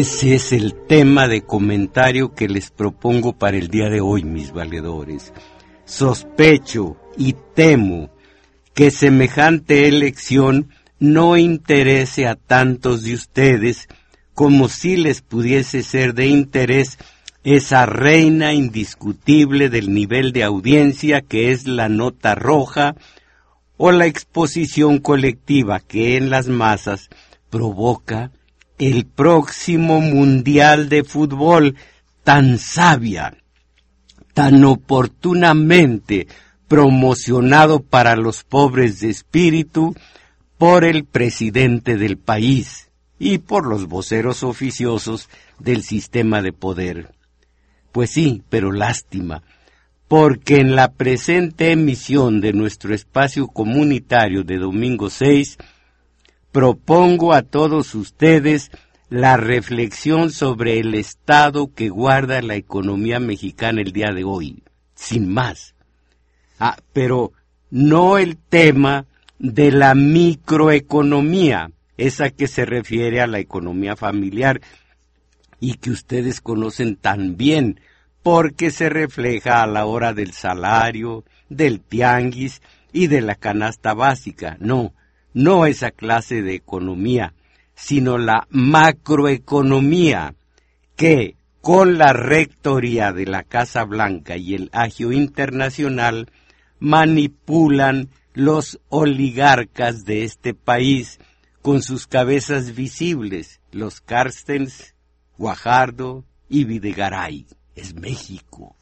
Ese es el tema de comentario que les propongo para el día de hoy, mis valedores. Sospecho y temo que semejante elección no interese a tantos de ustedes como si les pudiese ser de interés esa reina indiscutible del nivel de audiencia que es la nota roja o la exposición colectiva que en las masas provoca el próximo Mundial de Fútbol tan sabia, tan oportunamente promocionado para los pobres de espíritu por el presidente del país y por los voceros oficiosos del sistema de poder. Pues sí, pero lástima, porque en la presente emisión de nuestro espacio comunitario de domingo 6 propongo a todos ustedes la reflexión sobre el estado que guarda la economía mexicana el día de hoy, sin más. Ah, pero no el tema de la microeconomía, esa que se refiere a la economía familiar y que ustedes conocen tan bien, porque se refleja a la hora del salario, del tianguis y de la canasta básica. No, no esa clase de economía, sino la macroeconomía que, con la rectoría de la Casa Blanca y el agio internacional, manipulan los oligarcas de este país con sus cabezas visibles, los Carstens, Guajardo y Videgaray. Es México.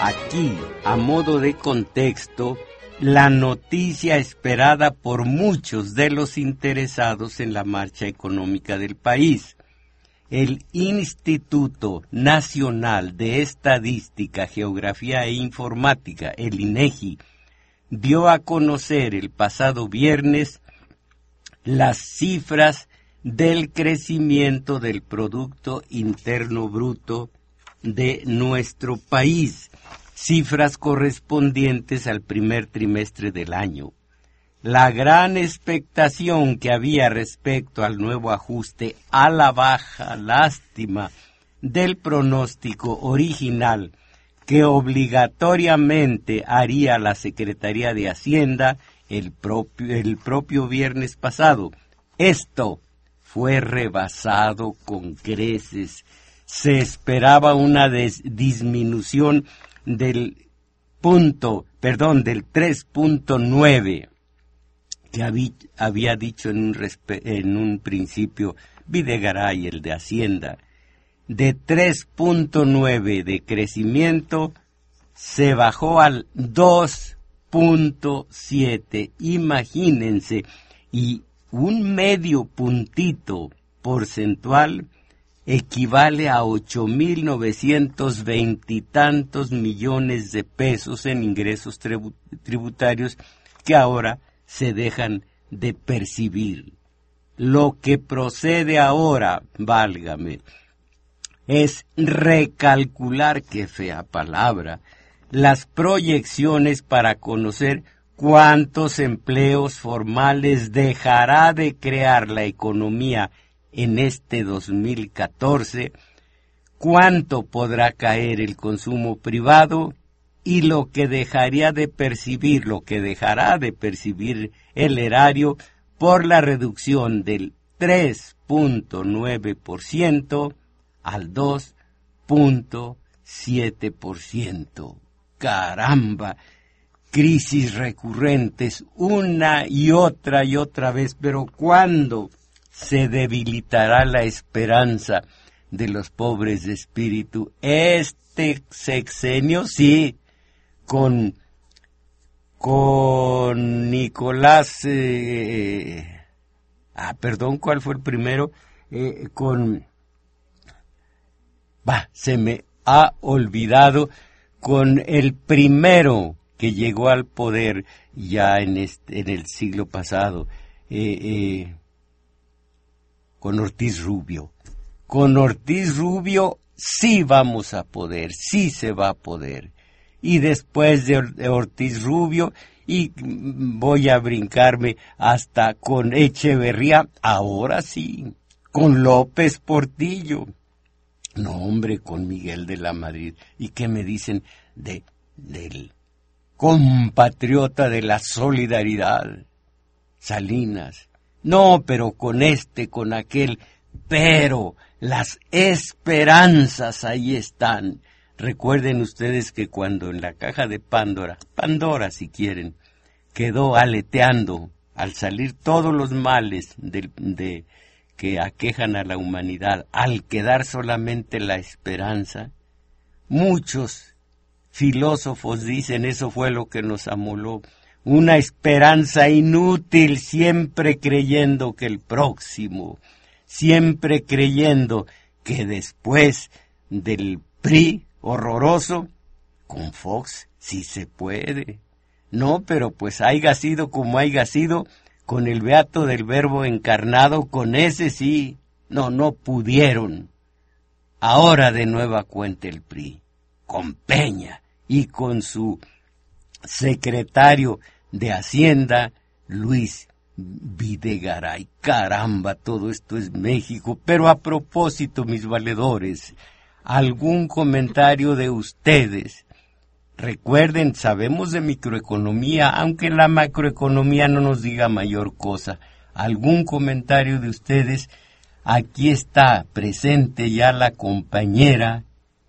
Aquí, a modo de contexto, la noticia esperada por muchos de los interesados en la marcha económica del país. El Instituto Nacional de Estadística, Geografía e Informática, el INEGI, dio a conocer el pasado viernes las cifras del crecimiento del Producto Interno Bruto de nuestro país, cifras correspondientes al primer trimestre del año. La gran expectación que había respecto al nuevo ajuste a la baja lástima del pronóstico original que obligatoriamente haría la Secretaría de Hacienda el propio, el propio viernes pasado. Esto fue rebasado con creces. Se esperaba una disminución del punto, perdón, del 3.9 que había, dicho en un, principio Videgaray, el de Hacienda. De 3.9 de crecimiento se bajó al 2.7. Imagínense, y un medio puntito porcentual equivale a ocho mil novecientos veintitantos millones de pesos en ingresos tributarios que ahora se dejan de percibir. Lo que procede ahora, válgame, es recalcular, qué fea palabra, las proyecciones para conocer ¿Cuántos empleos formales dejará de crear la economía en este 2014? ¿Cuánto podrá caer el consumo privado? Y lo que dejaría de percibir, lo que dejará de percibir el erario por la reducción del 3.9% al 2.7%. Caramba, crisis recurrentes una y otra y otra vez, pero ¿cuándo se debilitará la esperanza de los pobres de espíritu? Este sexenio, sí, con, con Nicolás, eh, ah, perdón, ¿cuál fue el primero? Eh, con, va, se me ha olvidado, con el primero que llegó al poder ya en, en el siglo pasado, eh, eh, con Ortiz Rubio. Con Ortiz Rubio sí vamos a poder, sí se va a poder. Y después de Ortiz Rubio, y voy a brincarme hasta con Echeverría, ahora sí, con López Portillo. No, hombre, con Miguel de la Madrid. ¿Y qué me dicen de, del compatriota de la solidaridad? Salinas. No, pero con este, con aquel. Pero las esperanzas ahí están. Recuerden ustedes que cuando en la caja de Pandora, Pandora si quieren, quedó aleteando al salir todos los males de, de, que aquejan a la humanidad, al quedar solamente la esperanza, muchos filósofos dicen eso fue lo que nos amoló, una esperanza inútil, siempre creyendo que el próximo, siempre creyendo que después del PRI horroroso, con Fox sí se puede. No, pero pues haya sido como haya sido, con el beato del verbo encarnado, con ese sí, no, no pudieron. Ahora de nueva cuenta el PRI, con Peña y con su secretario de Hacienda, Luis Videgaray. Caramba, todo esto es México. Pero a propósito, mis valedores, algún comentario de ustedes Recuerden, sabemos de microeconomía, aunque la macroeconomía no nos diga mayor cosa. ¿Algún comentario de ustedes? Aquí está presente ya la compañera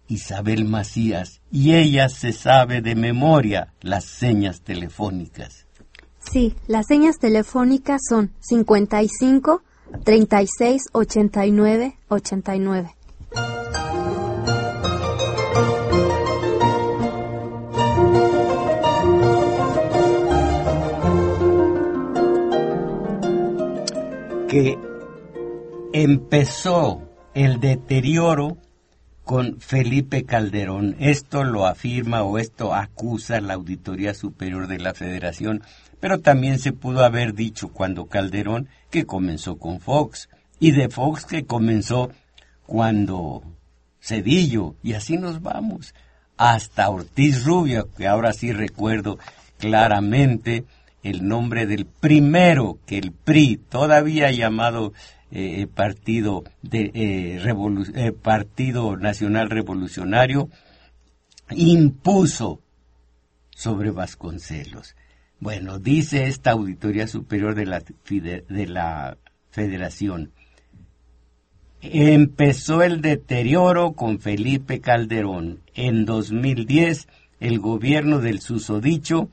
Isabel Macías y ella se sabe de memoria las señas telefónicas. Sí, las señas telefónicas son 55 36 89 89. que empezó el deterioro con Felipe Calderón. Esto lo afirma o esto acusa la Auditoría Superior de la Federación, pero también se pudo haber dicho cuando Calderón que comenzó con Fox y de Fox que comenzó cuando Cedillo y así nos vamos hasta Ortiz Rubio, que ahora sí recuerdo claramente el nombre del primero que el PRI, todavía llamado eh, eh, eh, partido Nacional Revolucionario, impuso sobre Vasconcelos. Bueno, dice esta Auditoría Superior de la, de la Federación, empezó el deterioro con Felipe Calderón. En 2010, el gobierno del susodicho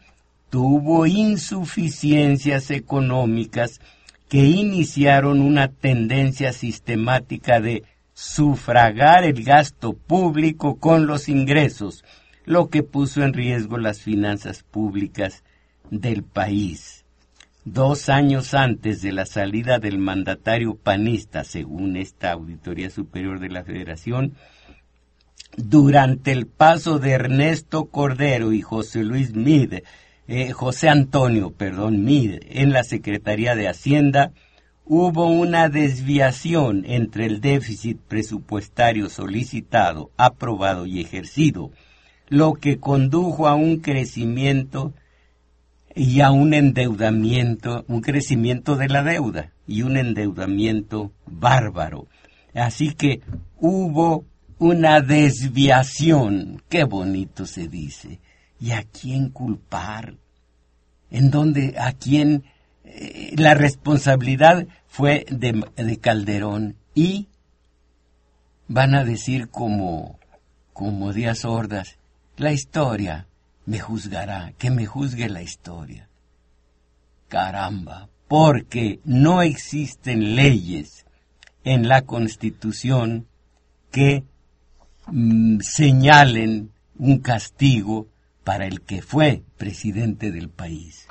tuvo insuficiencias económicas que iniciaron una tendencia sistemática de sufragar el gasto público con los ingresos, lo que puso en riesgo las finanzas públicas del país. Dos años antes de la salida del mandatario panista, según esta Auditoría Superior de la Federación, durante el paso de Ernesto Cordero y José Luis Mide eh, José Antonio, perdón, Mid, en la Secretaría de Hacienda, hubo una desviación entre el déficit presupuestario solicitado, aprobado y ejercido, lo que condujo a un crecimiento y a un endeudamiento, un crecimiento de la deuda y un endeudamiento bárbaro. Así que hubo una desviación, qué bonito se dice, ¿Y a quién culpar? ¿En dónde, a quién? Eh, la responsabilidad fue de, de, Calderón y van a decir como, como Díaz Ordaz, la historia me juzgará, que me juzgue la historia. Caramba, porque no existen leyes en la Constitución que mm, señalen un castigo para el que fue presidente del país.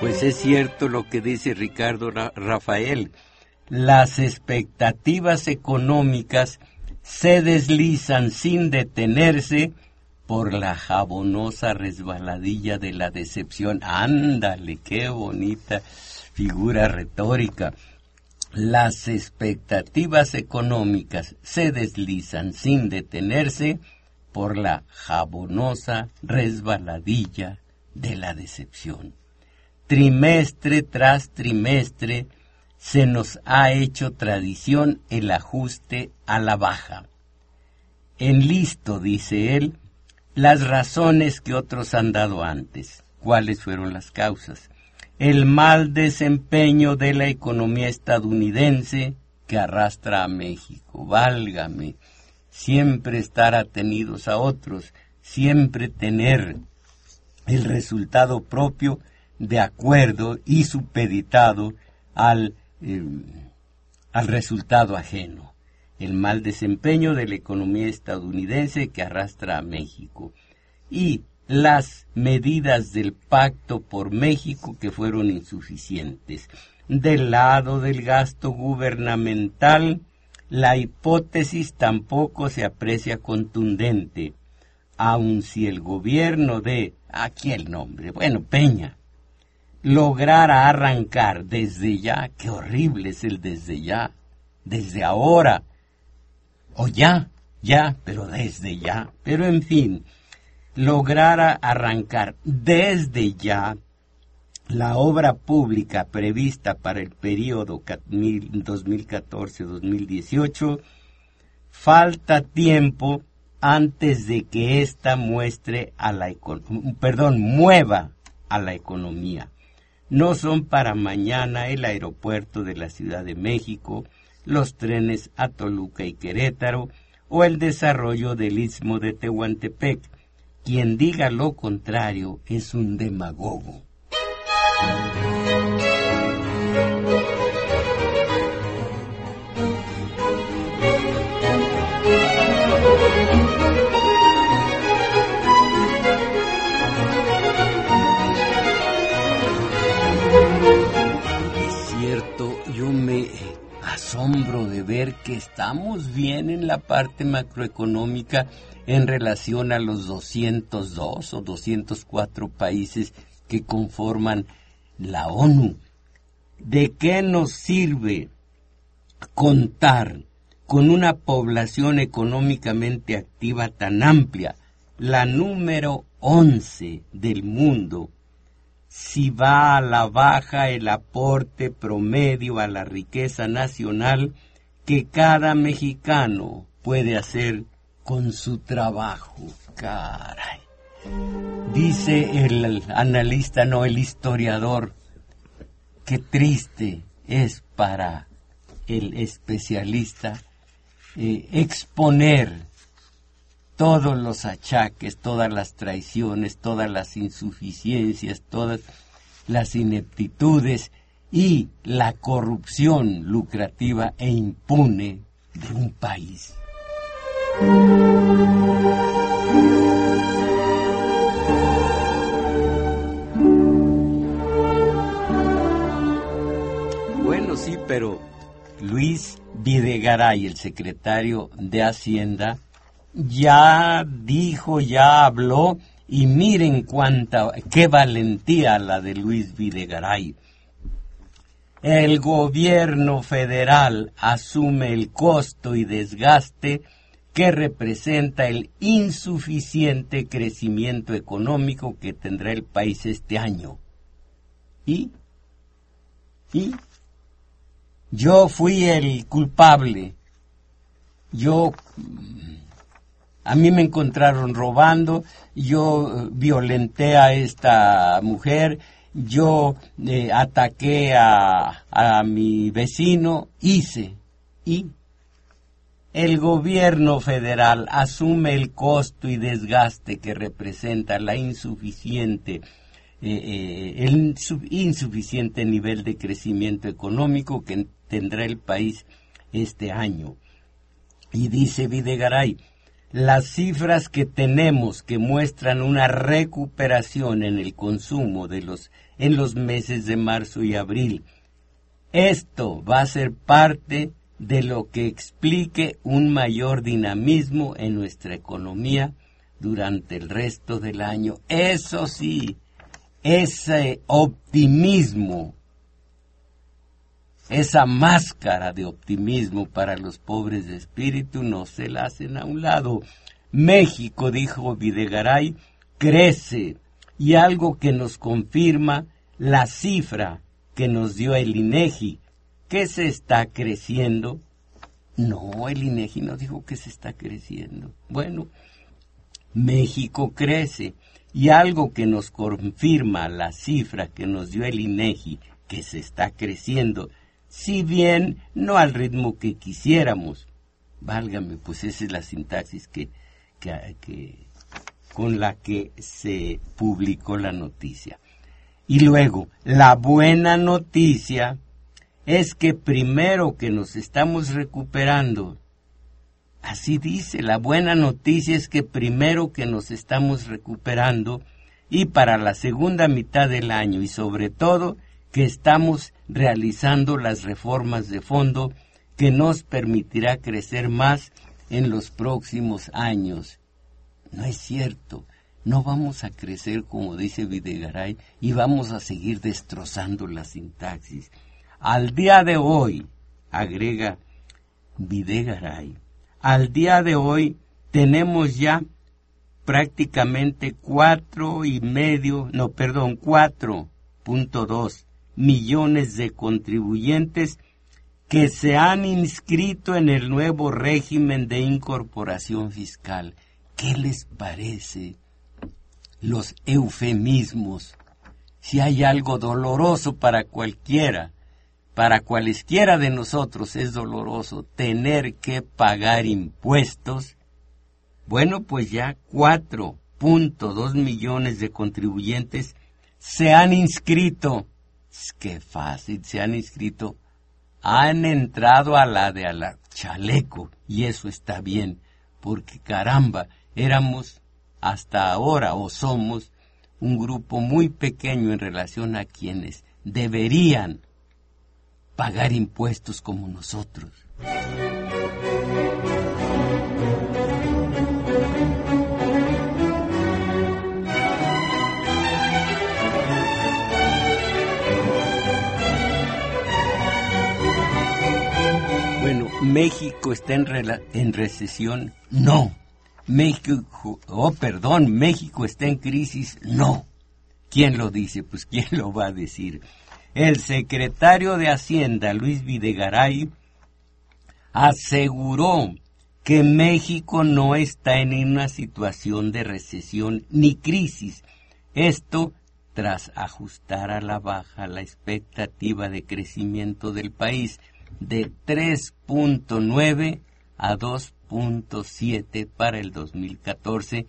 Pues es cierto lo que dice Ricardo Rafael. las expectativas económicas se deslizan sin detenerse por la jabonosa resbaladilla de la decepción. Ándale, qué bonita figura retórica. Las expectativas económicas se deslizan sin detenerse por la jabonosa resbaladilla de la decepción. Trimestre tras trimestre se nos ha hecho tradición el ajuste a la baja. En listo, dice él, las razones que otros han dado antes. ¿Cuáles fueron las causas? El mal desempeño de la economía estadounidense que arrastra a México. Válgame, siempre estar atenidos a otros, siempre tener el resultado propio de acuerdo y supeditado al, eh, al resultado ajeno. El mal desempeño de la economía estadounidense que arrastra a México. Y las medidas del pacto por México que fueron insuficientes. Del lado del gasto gubernamental, la hipótesis tampoco se aprecia contundente, aun si el gobierno de, aquí el nombre, bueno, Peña, lograra arrancar desde ya, qué horrible es el desde ya, desde ahora, o ya, ya, pero desde ya, pero en fin, lograra arrancar desde ya la obra pública prevista para el periodo 2014-2018, falta tiempo antes de que ésta muestre a la perdón, mueva a la economía. No son para mañana el aeropuerto de la Ciudad de México, los trenes a Toluca y Querétaro o el desarrollo del istmo de Tehuantepec. Quien diga lo contrario es un demagogo. Que estamos bien en la parte macroeconómica en relación a los 202 o 204 países que conforman la ONU. ¿De qué nos sirve contar con una población económicamente activa tan amplia, la número 11 del mundo, si va a la baja el aporte promedio a la riqueza nacional que cada mexicano puede hacer con su trabajo? Caray. Dice el analista, no el historiador, qué triste es para el especialista eh, exponer todos los achaques, todas las traiciones, todas las insuficiencias, todas las ineptitudes y la corrupción lucrativa e impune de un país. pero Luis Videgaray, el secretario de Hacienda, ya dijo, ya habló, y miren cuánta, qué valentía la de Luis Videgaray. El gobierno federal asume el costo y desgaste que representa el insuficiente crecimiento económico que tendrá el país este año. ¿Y? ¿Y? Yo fui el culpable. Yo a mí me encontraron robando, yo violenté a esta mujer, yo eh, ataqué a, a mi vecino, hice. Y el gobierno federal asume el costo y desgaste que representa la insuficiente eh, el insuficiente nivel de crecimiento económico que tendrá el país este año. Y dice Videgaray, las cifras que tenemos que muestran una recuperación en el consumo de los en los meses de marzo y abril Esto va a ser parte de lo que explique un mayor dinamismo en nuestra economía durante el resto del año. Eso sí, ese optimismo, esa máscara de optimismo para los pobres de espíritu no se la hacen a un lado. México, dijo Videgaray, crece y algo que nos confirma la cifra que nos dio el INEGI, que se está creciendo. No, el INEGI no dijo que se está creciendo. Bueno, México crece y algo que nos confirma la cifra que nos dio el INEGI, que se está creciendo, si bien no al ritmo que quisiéramos. Válgame, pues esa es la sintaxis que, que con la que se publicó la noticia. Y luego, la buena noticia es que primero que nos estamos recuperando, así dice, la buena noticia es que primero que nos estamos recuperando y para la segunda mitad del año y sobre todo que estamos realizando las reformas de fondo que nos permitirá crecer más en los próximos años. No es cierto no vamos a crecer como dice Videgaray y vamos a seguir destrozando la sintaxis. Al día de hoy, agrega Videgaray, al día de hoy tenemos ya prácticamente cuatro y medio, no, perdón, cuatro punto dos millones de contribuyentes que se han inscrito en el nuevo régimen de incorporación fiscal. ¿Qué les parece? los eufemismos. Si hay algo doloroso para cualquiera, para cualesquiera de nosotros es doloroso tener que pagar impuestos, bueno, pues ya 4.2 millones de contribuyentes se han inscrito. Qué fácil, se han inscrito. Han entrado a la de a chaleco y eso está bien, porque caramba, éramos hasta ahora o somos un grupo muy pequeño en relación a quienes deberían pagar impuestos como nosotros. Bueno, México está en, en recesión. No. México, oh perdón, México está en crisis. No. ¿Quién lo dice? Pues ¿quién lo va a decir? El secretario de Hacienda, Luis Videgaray, aseguró que México no está en una situación de recesión ni crisis. Esto tras ajustar a la baja la expectativa de crecimiento del país de 3.9 a 2 para el 2014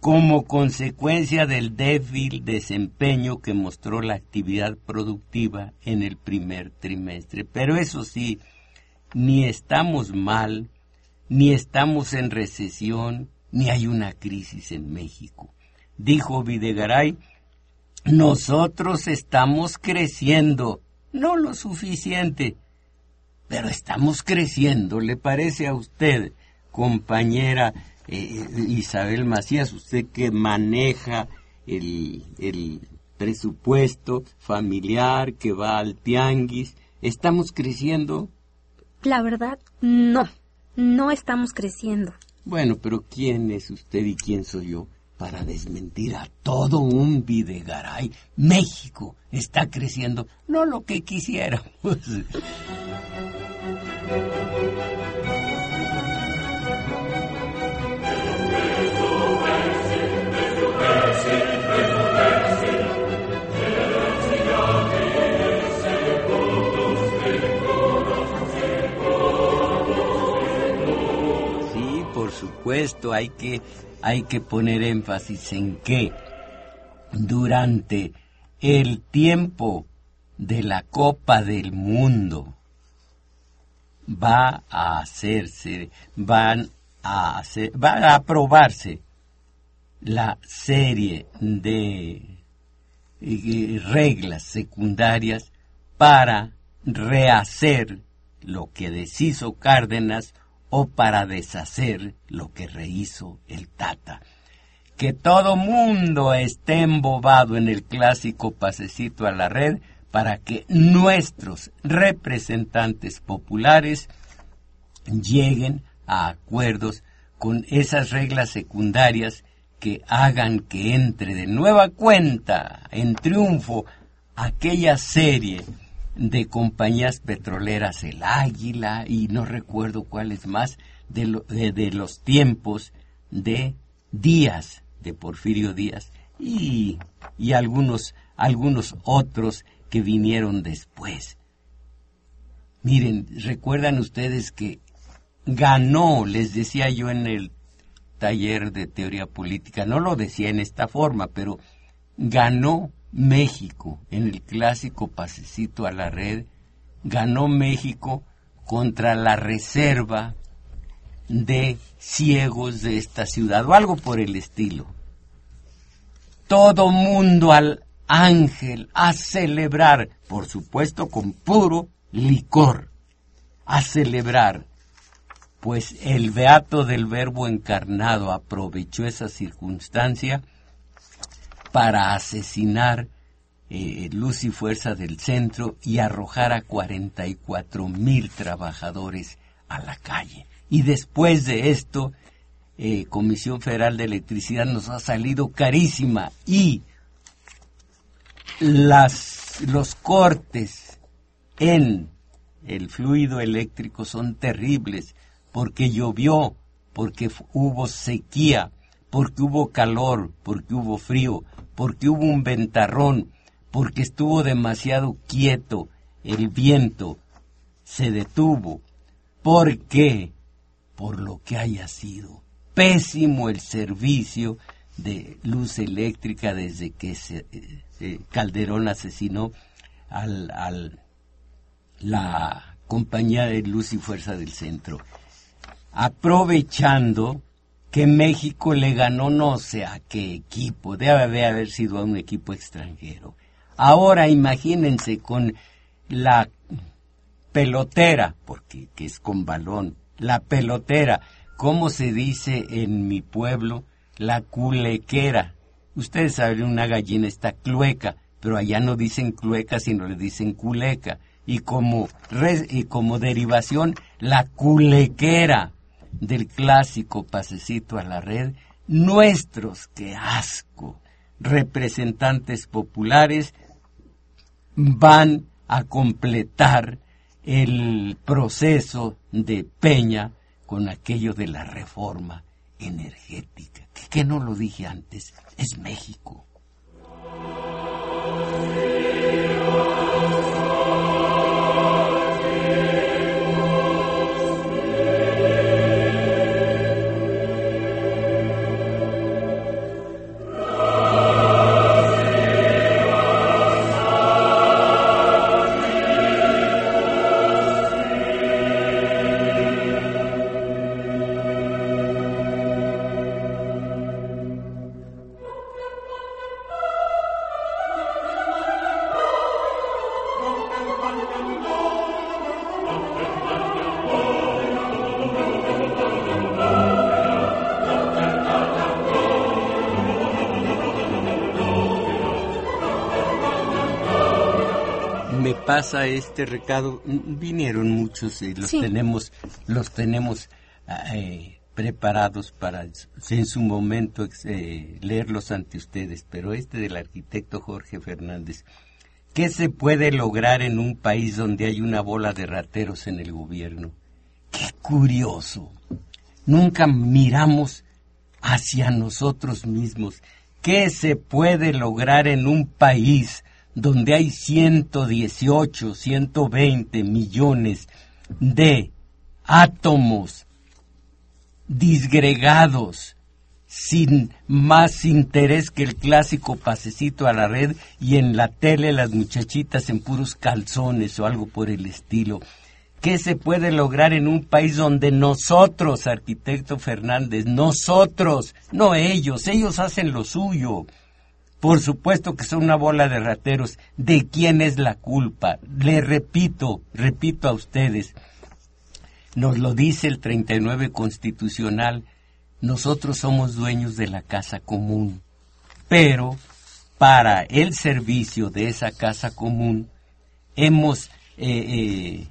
como consecuencia del débil desempeño que mostró la actividad productiva en el primer trimestre. Pero eso sí, ni estamos mal, ni estamos en recesión, ni hay una crisis en México. Dijo Videgaray, nosotros estamos creciendo, no lo suficiente, pero estamos creciendo, ¿le parece a usted? compañera eh, Isabel Macías, usted que maneja el, el presupuesto familiar, que va al tianguis, ¿estamos creciendo? La verdad, no, no estamos creciendo. Bueno, pero ¿quién es usted y quién soy yo para desmentir a todo un Videgaray? México está creciendo, no lo que quisiéramos. supuesto, hay que, hay que poner énfasis en que durante el tiempo de la Copa del Mundo va a hacerse, van a hacer, va a aprobarse la serie de eh, reglas secundarias para rehacer lo que deshizo Cárdenas o para deshacer lo que rehizo el Tata. Que todo mundo esté embobado en el clásico pasecito a la red para que nuestros representantes populares lleguen a acuerdos con esas reglas secundarias que hagan que entre de nueva cuenta en triunfo aquella serie de compañías petroleras, el Águila y no recuerdo cuáles más, de, de, los tiempos de Díaz, de Porfirio Díaz, y, y algunos, algunos otros que vinieron después. Miren, recuerdan ustedes que ganó, les decía yo en el taller de teoría política, no lo decía en esta forma, pero ganó México en el clásico pasecito a la red, ganó México contra la reserva de ciegos de esta ciudad o algo por el estilo. Todo mundo al ángel a celebrar, por supuesto con puro licor, a celebrar pues el beato del verbo encarnado aprovechó esa circunstancia para asesinar eh, luz y fuerza del centro y arrojar a 44 mil trabajadores a la calle. Y después de esto, eh, Comisión Federal de Electricidad nos ha salido carísima y las, los cortes en el fluido eléctrico son terribles porque llovió, porque hubo sequía, porque hubo calor, porque hubo frío, porque hubo un ventarrón, porque estuvo demasiado quieto, el viento se detuvo. ¿Por qué? Por lo que haya sido. Pésimo el servicio de luz eléctrica desde que se, eh, Calderón asesinó al, al, la compañía de luz y fuerza del centro aprovechando que México le ganó no sé a qué equipo, debe haber sido a un equipo extranjero. Ahora imagínense con la pelotera, porque que es con balón, la pelotera, ¿cómo se dice en mi pueblo? La culequera. Ustedes saben, una gallina está clueca, pero allá no dicen clueca, sino le dicen culeca. Y como, y como derivación, la culequera del clásico pasecito a la red, nuestros, qué asco, representantes populares van a completar el proceso de Peña con aquello de la reforma energética, que, que no lo dije antes, es México. Pasa este recado? Vinieron muchos y los tenemos, los tenemos eh, preparados para en su momento eh, leerlos ante ustedes, pero este del arquitecto Jorge Fernández. ¿Qué se puede lograr en un país donde hay una bola de rateros en el gobierno? ¡Qué curioso! Nunca miramos hacia nosotros mismos. ¿Qué se puede lograr en un país donde hay 118, 120 millones de átomos disgregados sin más interés que el clásico pasecito a la red y en la tele las muchachitas en puros calzones o algo por el estilo. ¿Qué se puede lograr en un país donde nosotros, arquitecto Fernández, nosotros, no ellos, ellos hacen lo suyo, Por supuesto que son una bola de rateros. ¿De quién es la culpa? Le repito, repito a ustedes, nos lo dice el 39 constitucional, nosotros somos dueños de la casa común, pero para el servicio de esa casa común hemos eh,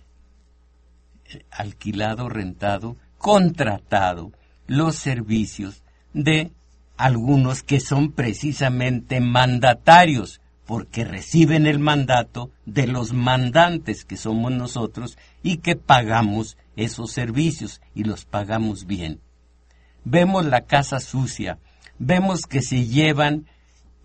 eh, alquilado, rentado, contratado los servicios de algunos que son precisamente mandatarios, porque reciben el mandato de los mandantes que somos nosotros y que pagamos esos servicios y los pagamos bien. Vemos la casa sucia, vemos que se llevan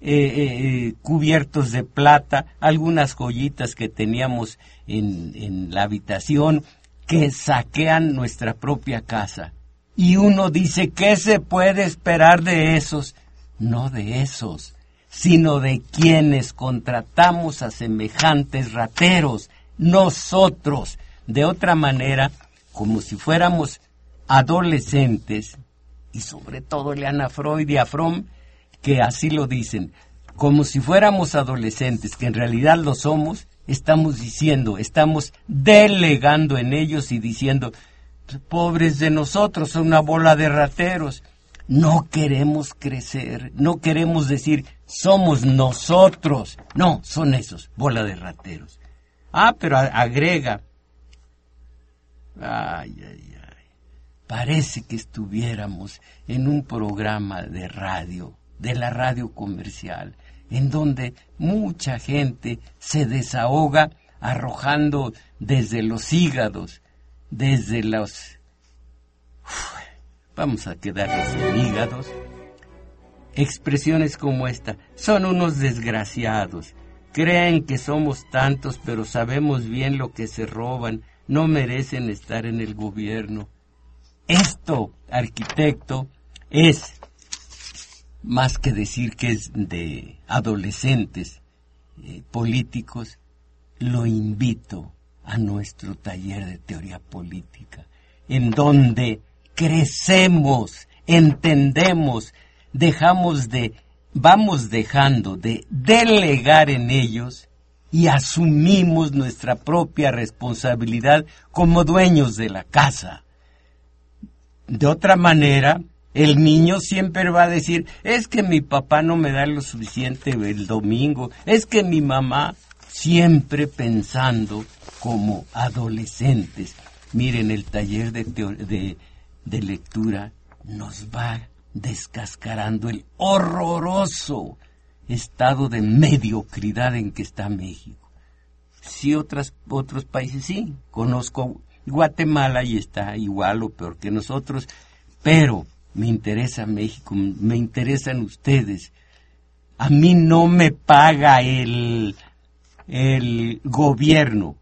eh, eh, eh, cubiertos de plata, algunas joyitas que teníamos en, en la habitación que saquean nuestra propia casa. Y uno dice, ¿qué se puede esperar de esos? No de esos, sino de quienes contratamos a semejantes rateros, nosotros. De otra manera, como si fuéramos adolescentes, y sobre todo Leana Freud y a que así lo dicen, como si fuéramos adolescentes, que en realidad lo somos, estamos diciendo, estamos delegando en ellos y diciendo, pobres de nosotros, son una bola de rateros. No queremos crecer, no queremos decir, somos nosotros. No, son esos, bola de rateros. Ah, pero agrega, Ay, ay, ay. Parece que estuviéramos en un programa de radio, de la radio comercial, en donde mucha gente se desahoga arrojando desde los hígados, desde los... vamos a quedarnos en hígados. Expresiones como esta, son unos desgraciados, creen que somos tantos, pero sabemos bien lo que se roban, no merecen estar en el gobierno. Esto, arquitecto, es más que decir que es de adolescentes eh, políticos, lo invito a nuestro taller de teoría política, en donde crecemos, entendemos, dejamos de, vamos dejando de delegar en ellos y asumimos nuestra propia responsabilidad como dueños de la casa. De otra manera, el niño siempre va a decir, es que mi papá no me da lo suficiente el domingo, es que mi mamá, siempre pensando como adolescentes. Miren, el taller de, de, de lectura nos va descascarando el horroroso estado de mediocridad en que está México. Sí, otras, otros países sí, conozco Guatemala y está igual o peor que nosotros, pero me interesa México, me interesan ustedes. A mí no me paga el, el gobierno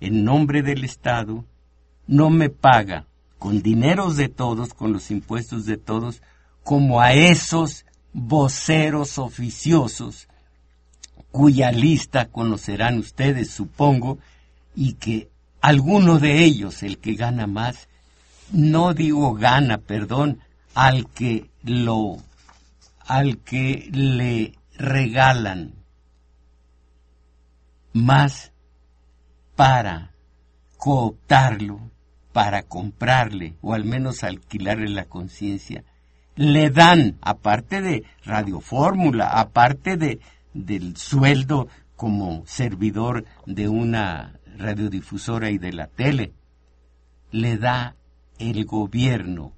en nombre del Estado, no me paga con dineros de todos, con los impuestos de todos, como a esos voceros oficiosos, cuya lista conocerán ustedes, supongo, y que alguno de ellos, el que gana más, no digo gana, perdón, al que lo, al que le regalan más para cooptarlo, para comprarle o al menos alquilarle la conciencia, le dan, aparte de radiofórmula, aparte de, del sueldo como servidor de una radiodifusora y de la tele, le da el gobierno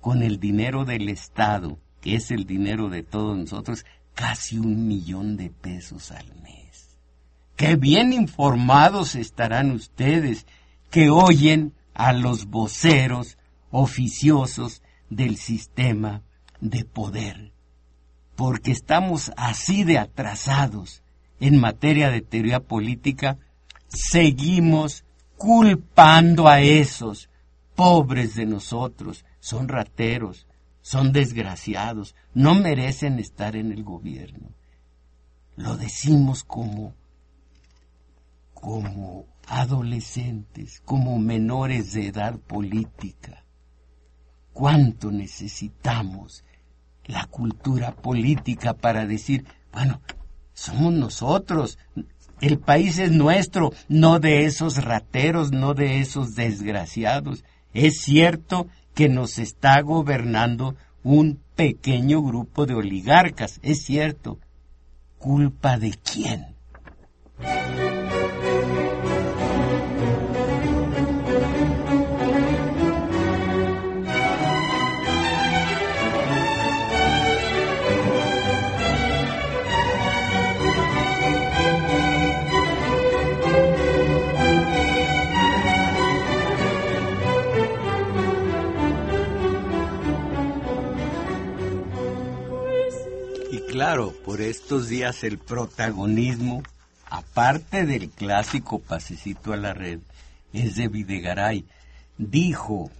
con el dinero del Estado, que es el dinero de todos nosotros, casi un millón de pesos al mes. Qué bien informados estarán ustedes que oyen a los voceros oficiosos del sistema de poder, porque estamos así de atrasados en materia de teoría política, seguimos culpando a esos pobres de nosotros, son rateros, son desgraciados, no merecen estar en el gobierno. Lo decimos como como adolescentes, como menores de edad política cuánto necesitamos la cultura política para decir Bueno, somos nosotros. El país es nuestro, no de esos rateros, no de esos desgraciados. Es cierto que nos está gobernando un pequeño grupo de oligarcas, es cierto. ¿Culpa de quién? Claro, por estos días el protagonismo, aparte del clásico pasecito a la red, es de Videgaray. Dijo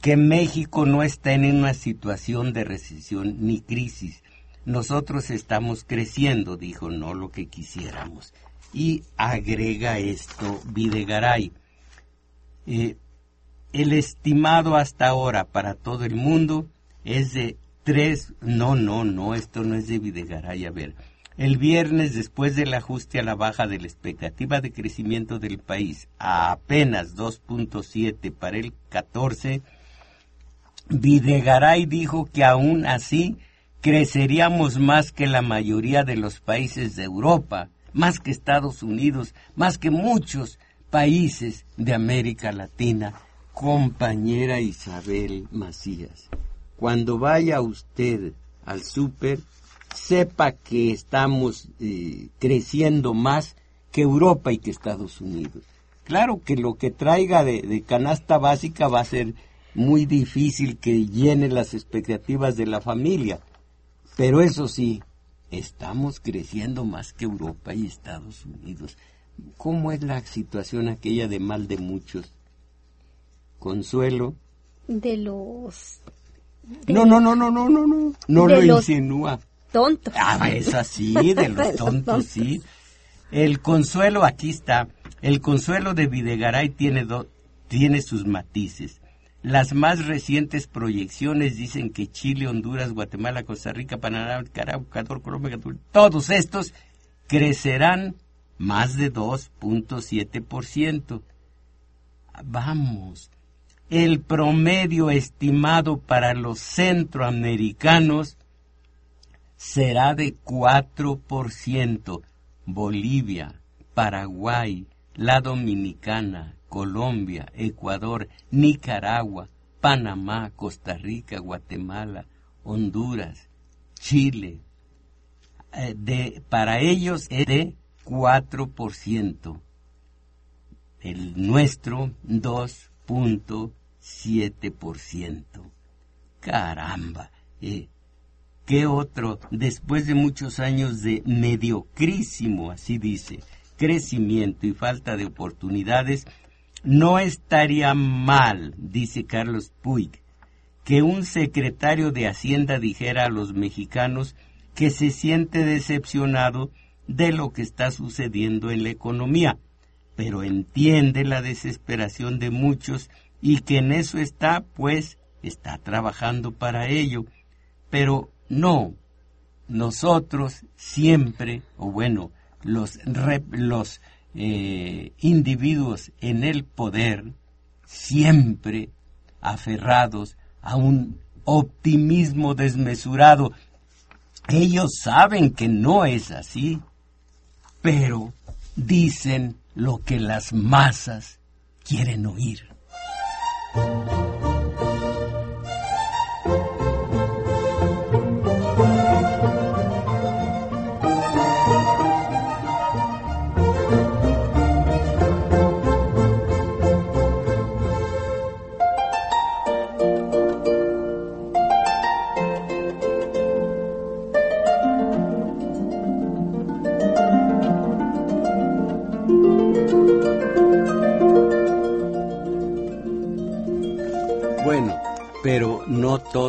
que México no está en una situación de recesión ni crisis. Nosotros estamos creciendo, dijo, no lo que quisiéramos. Y agrega esto Videgaray. Eh, el estimado hasta ahora para todo el mundo es de Tres, no, no, no, esto no es de Videgaray. A ver, el viernes, después del ajuste a la baja de la expectativa de crecimiento del país a apenas 2.7 para el 14, Videgaray dijo que aún así creceríamos más que la mayoría de los países de Europa, más que Estados Unidos, más que muchos países de América Latina. Compañera Isabel Macías cuando vaya usted al súper, sepa que estamos eh, creciendo más que Europa y que Estados Unidos. Claro que lo que traiga de, canasta básica va a ser muy difícil que llene las expectativas de la familia, pero eso sí, estamos creciendo más que Europa y Estados Unidos. ¿Cómo es la situación aquella de mal de muchos? Consuelo. De los no, no, no, no, no, no, no. No lo insinúa. Tontos. Ah, es así, de los tontos, sí. El consuelo, aquí está. El consuelo de Videgaray tiene, tiene sus matices. Las más recientes proyecciones dicen que Chile, Honduras, Guatemala, Costa Rica, Panamá, Nicaragua, Colombia, todos estos crecerán más de 2.7%. Vamos, el promedio estimado para los centroamericanos será de 4%. Bolivia, Paraguay, la Dominicana, Colombia, Ecuador, Nicaragua, Panamá, Costa Rica, Guatemala, Honduras, Chile. Eh, de, para ellos es de 4%. El nuestro 2%. 7%. Caramba. Eh, ¿Qué otro? Después de muchos años de mediocrísimo, así dice, crecimiento y falta de oportunidades, no estaría mal, dice Carlos Puig, que un secretario de Hacienda dijera a los mexicanos que se siente decepcionado de lo que está sucediendo en la economía, pero entiende la desesperación de muchos y que en eso está, pues, está trabajando para ello. Pero no, nosotros siempre, o bueno, los, los eh, individuos en el poder, siempre aferrados a un optimismo desmesurado. Ellos saben que no es así, pero dicen lo que las masas quieren oír.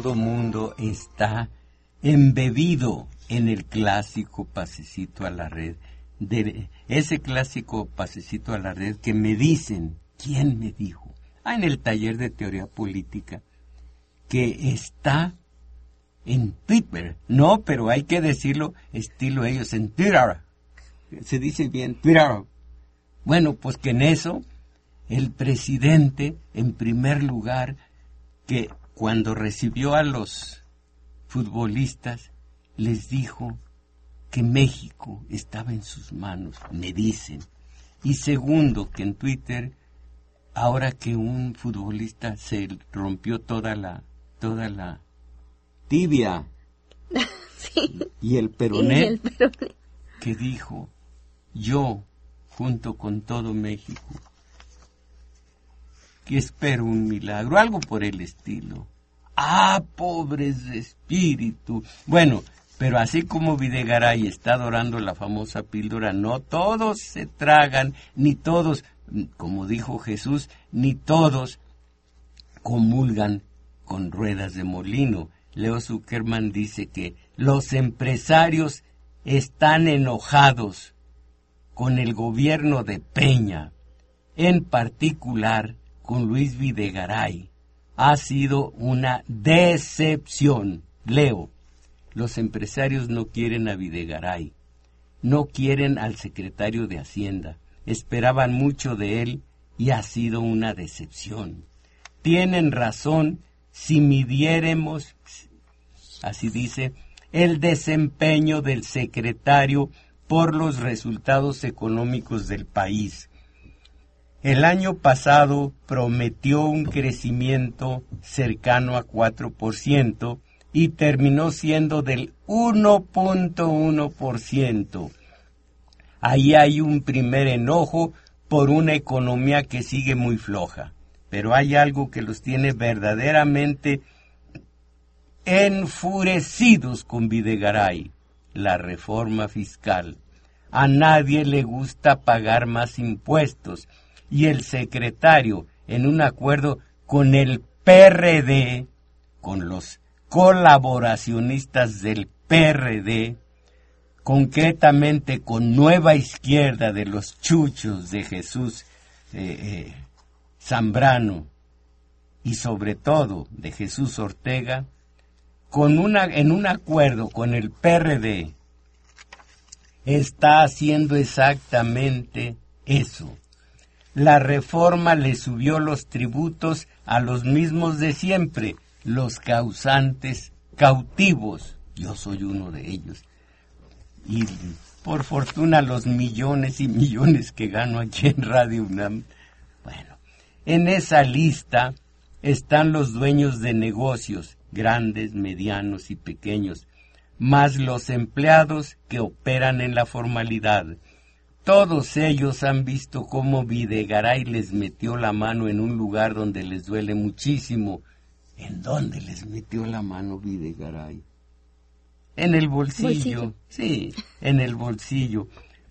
Todo mundo está embebido en el clásico pasecito a la red, de ese clásico pasecito a la red que me dicen, ¿quién me dijo? Ah, en el taller de teoría política, que está en Twitter. No, pero hay que decirlo estilo ellos en Twitter. Se dice bien Twitter. Bueno, pues que en eso el presidente, en primer lugar, que cuando recibió a los futbolistas, les dijo que México estaba en sus manos, me dicen. Y segundo, que en Twitter, ahora que un futbolista se rompió toda la, toda la tibia. Y el peroné, que dijo, yo, junto con todo México, que espero un milagro, algo por el estilo. Ah, pobres de espíritu. Bueno, pero así como Videgaray está adorando la famosa píldora, no todos se tragan, ni todos, como dijo Jesús, ni todos comulgan con ruedas de molino. Leo Zuckerman dice que los empresarios están enojados con el gobierno de Peña, en particular con Luis Videgaray. Ha sido una decepción. Leo, los empresarios no quieren a Videgaray, no quieren al secretario de Hacienda, esperaban mucho de él y ha sido una decepción. Tienen razón si midiéremos, así dice, el desempeño del secretario por los resultados económicos del país. El año pasado prometió un crecimiento cercano a 4% y terminó siendo del 1.1%. Ahí hay un primer enojo por una economía que sigue muy floja pero hay algo que los tiene verdaderamente enfurecidos con Videgaray, la reforma fiscal. A nadie le gusta pagar más impuestos y el secretario, en un acuerdo con el PRD, con los colaboracionistas del PRD, concretamente con Nueva Izquierda de los Chuchos de Jesús eh, eh, Zambrano y sobre todo de Jesús Ortega, con una, en un acuerdo con el PRD, está haciendo exactamente eso. La reforma le subió los tributos a los mismos de siempre, los causantes cautivos. Yo soy uno de ellos. Y por fortuna los millones y millones que gano aquí en Radio UNAM, bueno, en esa lista están los dueños de negocios, grandes, medianos y pequeños, más los empleados que operan en la formalidad. Todos ellos han visto cómo Videgaray les metió la mano en un lugar donde les duele muchísimo. ¿En dónde les metió la mano Videgaray? En el bolsillo, sí, en el bolsillo.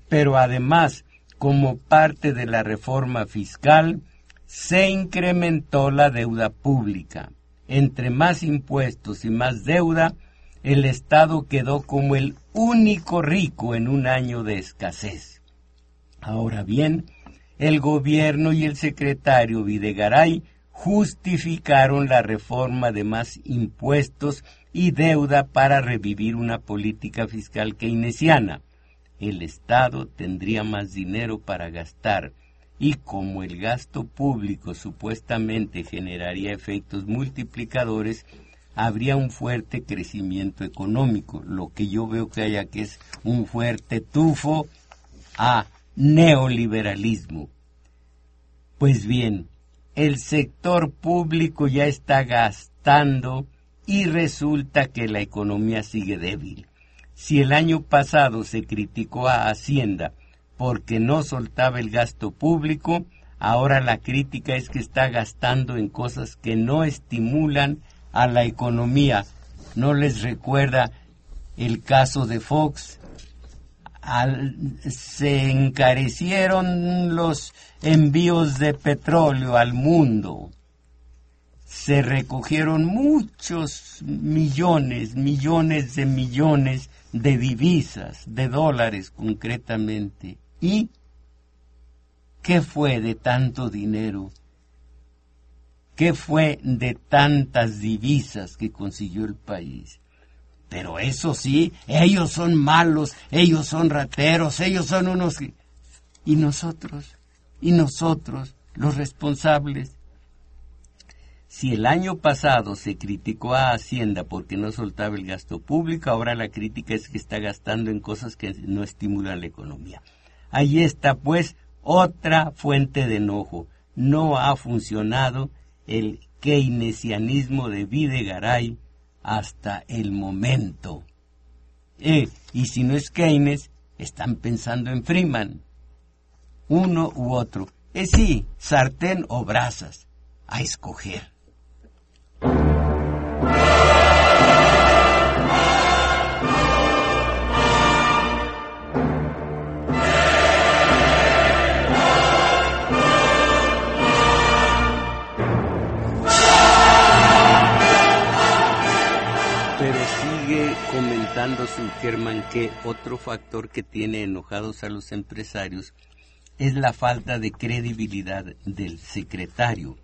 Pero además, como parte de la reforma fiscal, se incrementó la deuda pública. Entre más impuestos y más deuda, el Estado quedó como el único rico en un año de escasez. Ahora bien, el gobierno y el secretario Videgaray justificaron la reforma de más impuestos y deuda para revivir una política fiscal keynesiana. El Estado tendría más dinero para gastar y como el gasto público supuestamente generaría efectos multiplicadores, habría un fuerte crecimiento económico. Lo que yo veo que hay aquí es un fuerte tufo a neoliberalismo. Pues bien, el sector público ya está gastando y resulta que la economía sigue débil. Si el año pasado se criticó a Hacienda porque no soltaba el gasto público, ahora la crítica es que está gastando en cosas que no estimulan a la economía. ¿No les recuerda el caso de Fox? Se encarecieron los envíos de petróleo al mundo. Se recogieron muchos millones, millones de millones de divisas, de dólares concretamente. ¿Y qué fue de tanto dinero? ¿Qué fue de tantas divisas que consiguió el país? Pero eso sí, ellos son malos, ellos son rateros, ellos son unos... Y nosotros, y nosotros, los responsables. Si el año pasado se criticó a Hacienda porque no soltaba el gasto público, ahora la crítica es que está gastando en cosas que no estimulan la economía. Ahí está, pues, otra fuente de enojo. No ha funcionado el keynesianismo de Videgaray hasta el momento. Eh, y si no es Keynes, están pensando en Freeman. Uno u otro. Es sí, sartén o brasas. A escoger. Comentando Germán que otro factor que tiene enojados a los empresarios es la falta de credibilidad del secretario.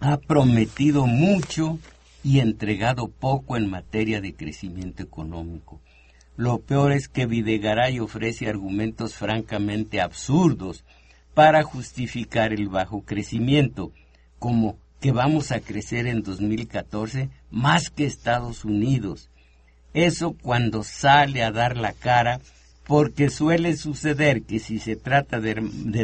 Ha prometido mucho y entregado poco en materia de crecimiento económico. Lo peor es que Videgaray ofrece argumentos francamente absurdos para justificar el bajo crecimiento, como que vamos a crecer en 2014 más que Estados Unidos, eso cuando sale a dar la cara, porque suele suceder que si se trata de,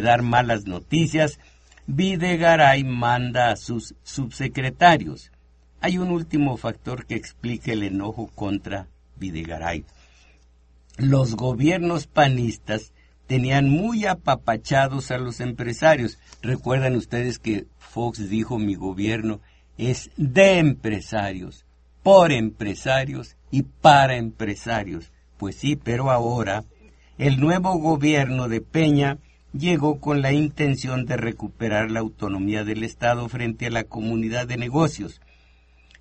dar malas noticias, Videgaray manda a sus subsecretarios. Hay un último factor que explica el enojo contra Videgaray. Los gobiernos panistas tenían muy apapachados a los empresarios. Recuerdan ustedes que Fox dijo mi gobierno es de empresarios, por empresarios y para empresarios. Pues sí, pero ahora el nuevo gobierno de Peña llegó con la intención de recuperar la autonomía del Estado frente a la comunidad de negocios.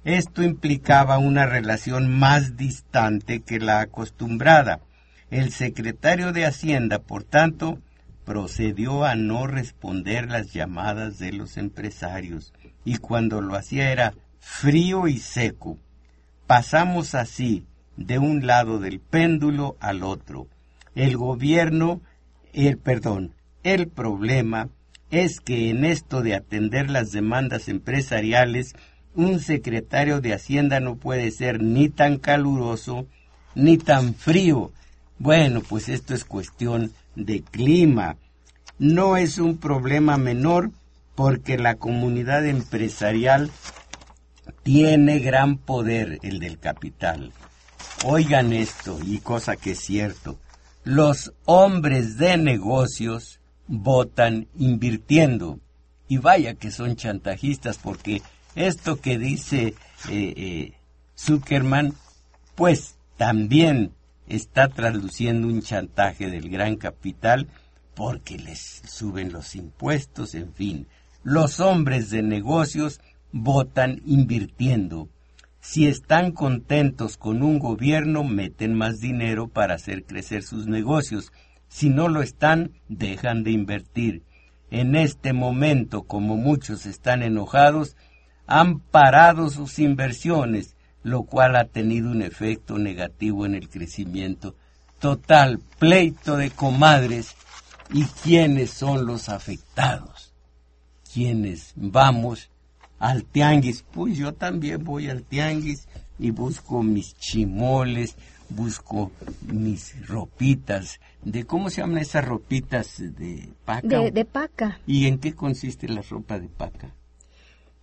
Esto implicaba una relación más distante que la acostumbrada. El secretario de Hacienda, por tanto, procedió a no responder las llamadas de los empresarios y cuando lo hacía era frío y seco. Pasamos así de un lado del péndulo al otro. El gobierno, el perdón, el problema es que en esto de atender las demandas empresariales, un secretario de Hacienda no puede ser ni tan caluroso ni tan frío. Bueno, pues esto es cuestión de clima. No es un problema menor porque la comunidad empresarial tiene gran poder el del capital. Oigan esto, y cosa que es cierto, los hombres de negocios votan invirtiendo. Y vaya que son chantajistas, porque esto que dice eh, eh, Zuckerman, pues también está traduciendo un chantaje del gran capital porque les suben los impuestos, en fin. Los hombres de negocios votan invirtiendo. Si están contentos con un gobierno, meten más dinero para hacer crecer sus negocios. Si no lo están, dejan de invertir. En este momento, como muchos están enojados, han parado sus inversiones, lo cual ha tenido un efecto negativo en el crecimiento. Total, pleito de comadres. ¿Y quiénes son los afectados? ¿Quiénes vamos al tianguis. Pues yo también voy al tianguis y busco mis chimoles, busco mis ropitas. ¿De cómo se llaman esas ropitas de paca? De, paca. ¿Y en qué consiste la ropa de paca?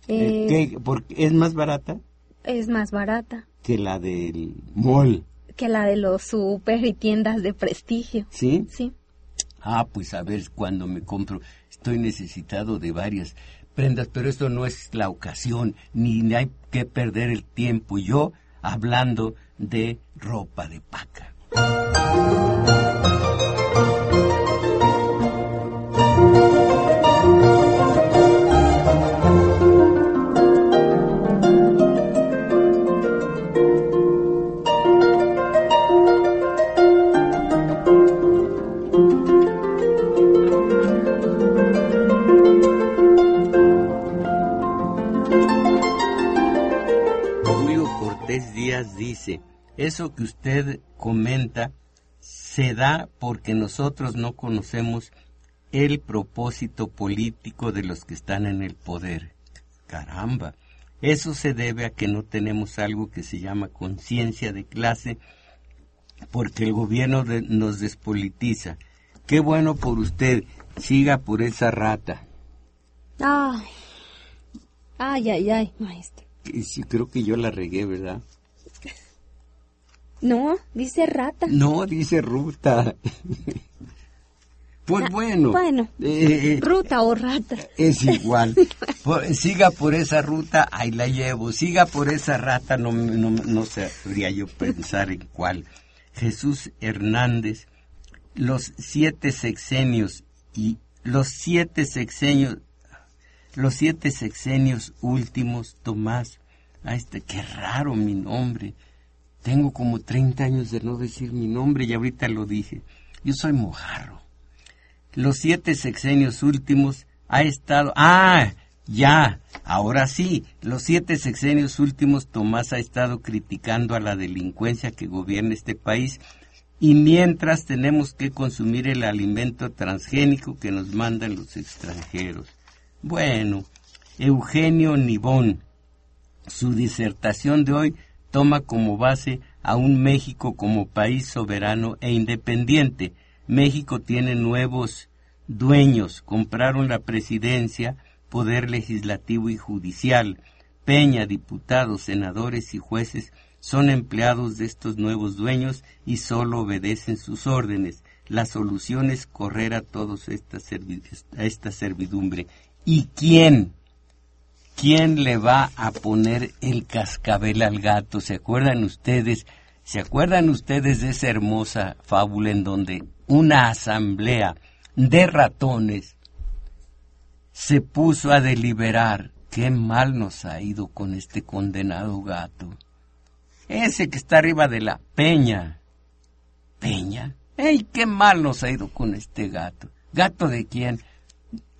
Eh, porque ¿Es más barata? Es más barata. Que la del mall. Que la de los super y tiendas de prestigio. ¿Sí? Sí. Ah, pues a ver cuando me compro. Estoy necesitado de varias prendas, pero esto no es la ocasión, ni hay que perder el tiempo. Yo hablando de ropa de paca. Dice, Eso que usted comenta se da porque nosotros no conocemos el propósito político de los que están en el poder. Caramba, eso se debe a que no tenemos algo que se llama conciencia de clase porque el gobierno nos despolitiza. Qué bueno por usted, siga por esa rata. Ay, ay, ay, ay, maestro. Sí, creo que yo la regué, ¿verdad? No, dice rata. No, dice ruta. Pues bueno. Bueno, eh, eh, ruta o rata. Es igual. siga por esa ruta, ahí la llevo. Siga por esa rata, no, no, no sabría yo pensar en cuál. Jesús Hernández, los siete sexenios y los siete sexenios, los siete sexenios últimos, Tomás, a este, qué raro mi nombre. Tengo como 30 años de no decir mi nombre y ahorita lo dije. Yo soy Mojarro. Los siete sexenios últimos ha estado... Ah, ya, ahora sí, los siete sexenios últimos Tomás ha estado criticando a la delincuencia que gobierna este país y mientras tenemos que consumir el alimento transgénico que nos mandan los extranjeros. Bueno, Eugenio Nibón, su disertación de hoy toma como base a un México como país soberano e independiente. México tiene nuevos dueños, compraron la presidencia, poder legislativo y judicial. Peña, diputados, senadores y jueces son empleados de estos nuevos dueños y solo obedecen sus órdenes. La solución es correr a todos esta, esta servidumbre. ¿Y quién? ¿Quién le va a poner el cascabel al gato? ¿Se acuerdan ustedes? ¿Se acuerdan ustedes de esa hermosa fábula en donde una asamblea de ratones se puso a deliberar qué mal nos ha ido con este condenado gato. Ese que está arriba de la peña. ¿Peña? ¡Ey, qué mal nos ha ido con este gato! ¿Gato de quién?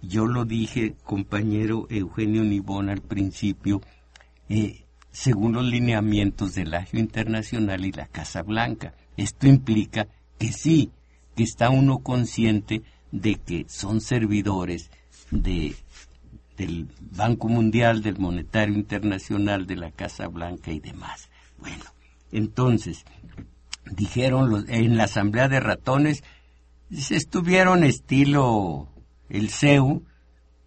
Yo lo dije, compañero Eugenio Nibón, al principio, eh, según los lineamientos del Agio Internacional y la Casa Blanca. Esto implica que sí, que está uno consciente de que son servidores de, del Banco Mundial, del Monetario Internacional, de la Casa Blanca y demás. Bueno, entonces, dijeron en la Asamblea de Ratones, estuvieron estilo el CEU,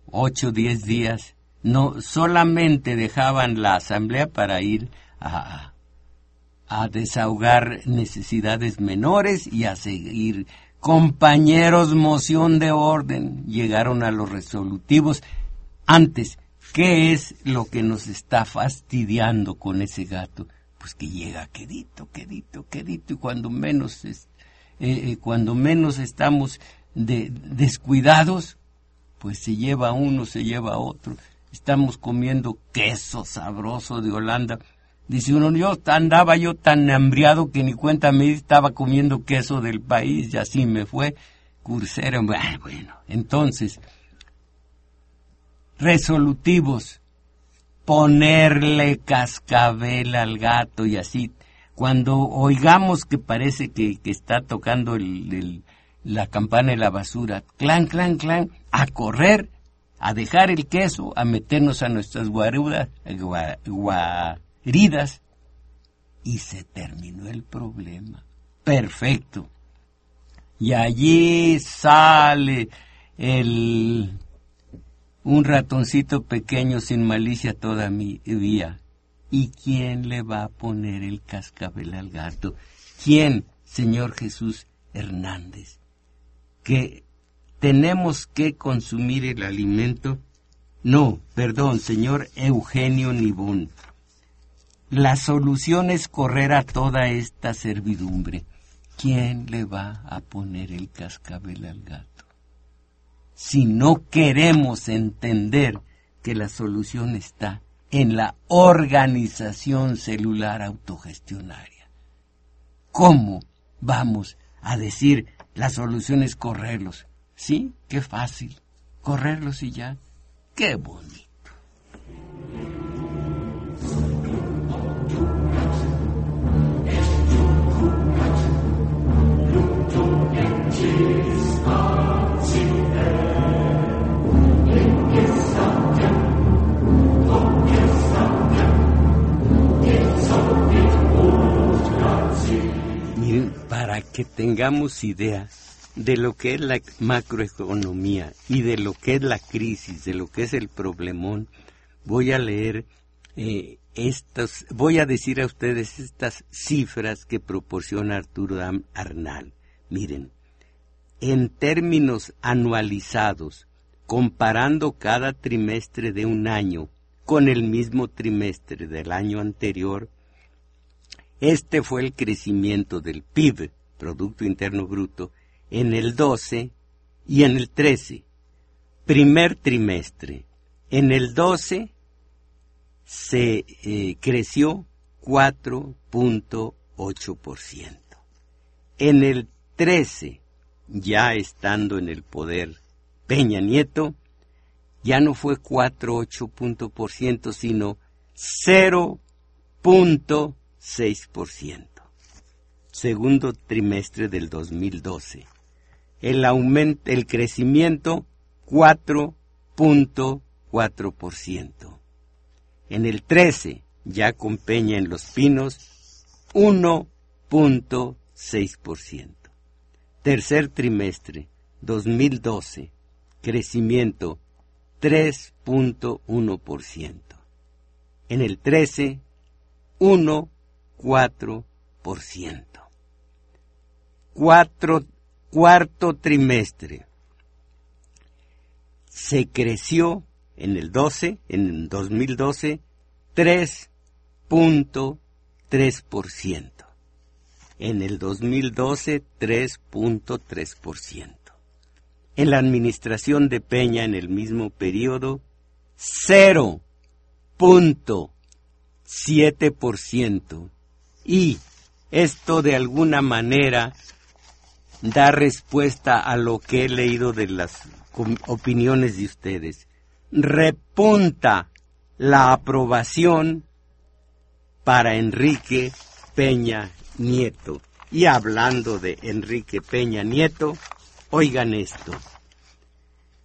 ocho, diez días, no solamente dejaban la asamblea para ir a, a desahogar necesidades menores y a seguir Compañeros, moción de orden. Llegaron a los resolutivos. Antes, ¿qué es lo que nos está fastidiando con ese gato? Pues que llega quedito, quedito, quedito, y cuando menos, es, eh, eh, cuando menos estamos de, descuidados, pues se lleva uno, se lleva otro. Estamos comiendo queso sabroso de Holanda Dice uno, yo andaba yo tan hambriado que ni cuenta me estaba comiendo queso del país y así me fue. Cursero, bueno, entonces, resolutivos, ponerle cascabel al gato y así. Cuando oigamos que parece que, está tocando el, la campana de la basura, clan, clan, clan, a correr, a dejar el queso, a meternos a nuestras guarudas, heridas y se terminó el problema. Perfecto. Y allí sale el un ratoncito pequeño sin malicia toda mi vida. ¿Y quién le va a poner el cascabel al gato? ¿Quién, Señor Jesús Hernández? Que tenemos que consumir el alimento. No, perdón, señor Eugenio Nibón. La solución es correr a toda esta servidumbre. ¿Quién le va a poner el cascabel al gato? Si no queremos entender que la solución está en la organización celular autogestionaria. ¿Cómo vamos a decir la solución es correrlos? Sí, qué fácil. Correrlos y ya. Qué bonito. Para que tengamos idea de lo que es la macroeconomía y de lo que es la crisis, de lo que es el problemón, voy a leer eh, estas, voy a decir a ustedes estas cifras que proporciona Arturo Arnal. Miren, en términos anualizados, comparando cada trimestre de un año con el mismo trimestre del año anterior, este fue el crecimiento del PIB, Producto Interno Bruto, en el 12 y en el 13. Primer trimestre. En el 12 se eh, creció 4.8%. En el 13, ya estando en el poder Peña Nieto, ya no fue 4.8%, sino 0.6%. Segundo trimestre del 2012 el aumento, el crecimiento 4.4%. En el 13, ya con Peña en Los Pinos, 1.6%. Tercer trimestre, 2012, crecimiento 3.1%. En el 13, 1.4%. Cuatro cuarto trimestre se creció en el 12, en el 2012, 3.3%. En el 2012, 3.3%. En la administración de Peña en el mismo periodo, 0.7%. Y esto de alguna manera da respuesta a lo que he leído de las opiniones de ustedes. Repunta la aprobación para Enrique Peña Nieto. Y hablando de Enrique Peña Nieto, oigan esto.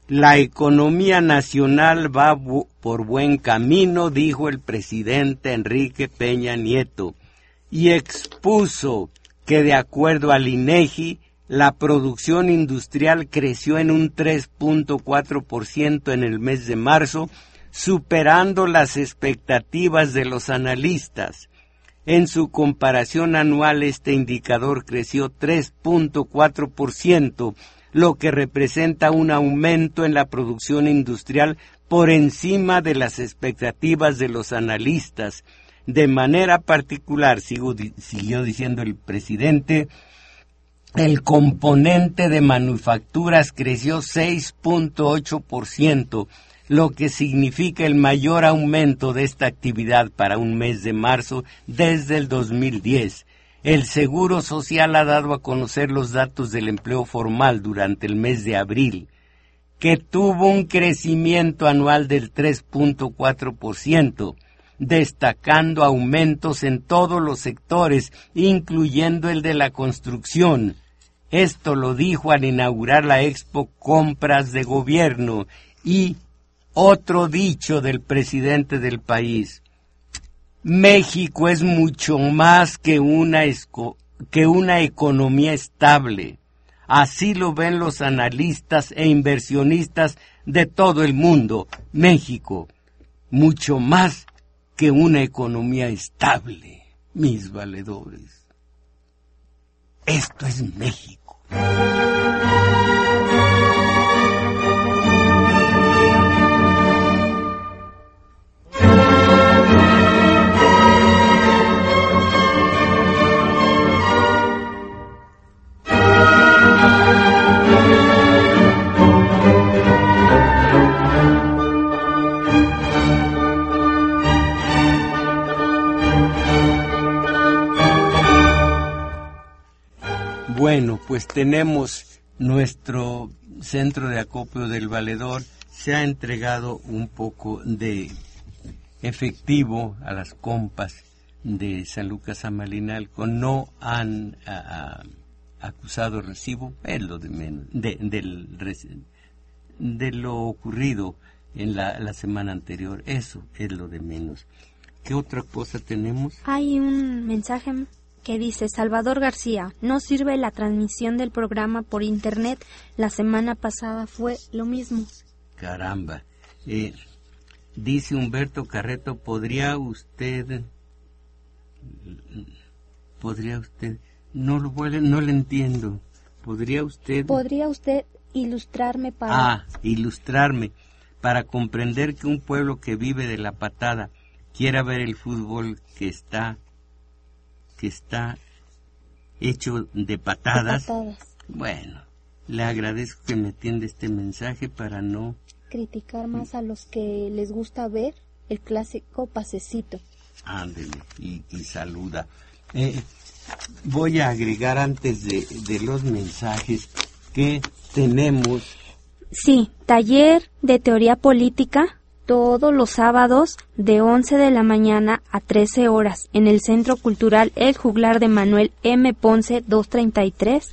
La economía nacional va por buen camino, dijo el presidente Enrique Peña Nieto, y expuso que de acuerdo al INEGI, la producción industrial creció en un 3.4% en el mes de marzo, superando las expectativas de los analistas. En su comparación anual este indicador creció 3.4%, lo que representa un aumento en la producción industrial por encima de las expectativas de los analistas. De manera particular, siguió diciendo el presidente, el componente de manufacturas creció 6.8%, lo que significa el mayor aumento de esta actividad para un mes de marzo desde el 2010. El Seguro Social ha dado a conocer los datos del empleo formal durante el mes de abril, que tuvo un crecimiento anual del 3.4%, destacando aumentos en todos los sectores, incluyendo el de la construcción, esto lo dijo al inaugurar la Expo Compras de Gobierno y otro dicho del presidente del país. México es mucho más que una, que una economía estable. Así lo ven los analistas e inversionistas de todo el mundo. México, mucho más que una economía estable, mis valedores. Esto es México. Bueno, pues tenemos nuestro centro de acopio del valedor. Se ha entregado un poco de efectivo a las compas de San Lucas Amalinalco. No han acusado recibo, es lo de menos, de, de lo ocurrido en la, la semana anterior. Eso es lo de menos. ¿Qué otra cosa tenemos? Hay un mensaje que dice Salvador García, no sirve la transmisión del programa por internet. La semana pasada fue lo mismo. Caramba. Eh, dice Humberto Carreto, ¿podría usted... ¿Podría usted... No lo, no lo entiendo. ¿Podría usted... ¿Podría usted ilustrarme para... Ah, ilustrarme. Para comprender que un pueblo que vive de la patada quiera ver el fútbol que está que está hecho de patadas. Bueno, le agradezco que me atienda este mensaje para no criticar más a los que les gusta ver el clásico pasecito. Ándele y, saluda. Eh, voy a agregar antes de, de los mensajes que tenemos. Sí, taller de teoría política todos los sábados de 11 de la mañana a 13 horas en el Centro Cultural El Juglar de Manuel M. Ponce 233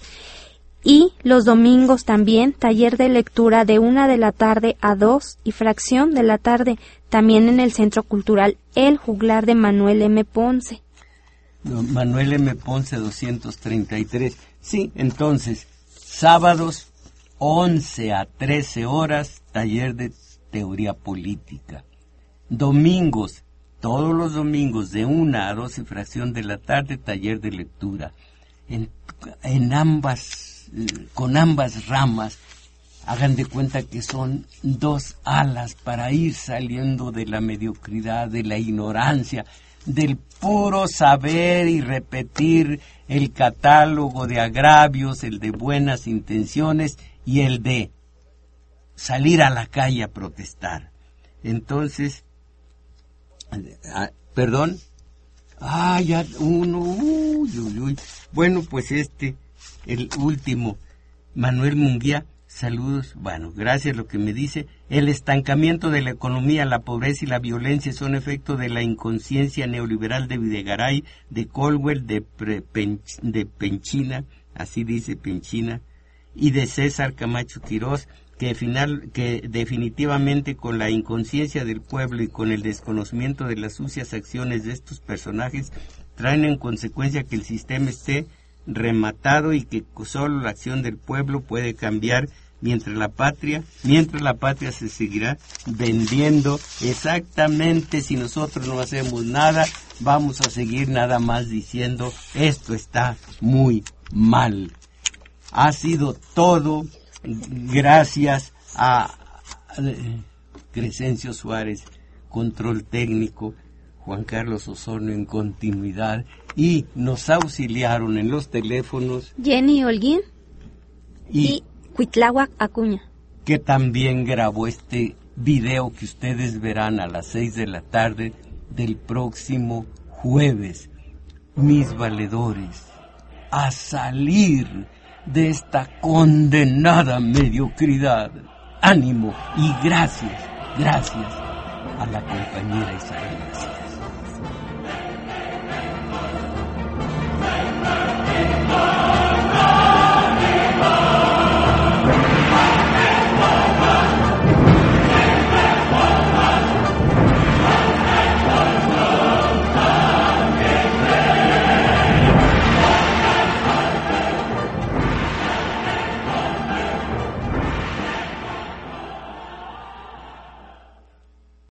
y los domingos también taller de lectura de 1 de la tarde a 2 y fracción de la tarde también en el Centro Cultural El Juglar de Manuel M. Ponce. Manuel M. Ponce 233. Sí, entonces, sábados 11 a 13 horas, taller de teoría política. Domingos, todos los domingos de una a dos y fracción de la tarde, taller de lectura. En, ambas, eh, con ambas ramas, hagan de cuenta que son dos alas para ir saliendo de la mediocridad, de la ignorancia, del puro saber y repetir el catálogo de agravios, el de buenas intenciones y el de salir a la calle a protestar. Entonces, perdón, ah, ya uno, uy, uy, uy. Bueno, pues este, el último, Manuel Munguía, saludos, bueno, gracias lo que me dice, el estancamiento de la economía, la pobreza y la violencia son efecto de la inconsciencia neoliberal de Videgaray, de Colwell, de, de Penchina, así dice Penchina, y de César Camacho Quirós, que, final, que definitivamente con la inconsciencia del pueblo y con el desconocimiento de las sucias acciones de estos personajes traen en consecuencia que el sistema esté rematado y que solo la acción del pueblo puede cambiar mientras la patria, mientras la patria se seguirá vendiendo exactamente si nosotros no hacemos nada, vamos a seguir nada más diciendo esto está muy mal. Ha sido todo gracias a Crescencio Suárez, control técnico, Juan Carlos Osorno en continuidad y nos auxiliaron en los teléfonos Jenny Holguín y, y Acuña, que también grabó este video que ustedes verán a las seis de la tarde del próximo jueves. Mis valedores, a salir de esta condenada mediocridad. Ánimo y gracias, gracias a la compañera Isabel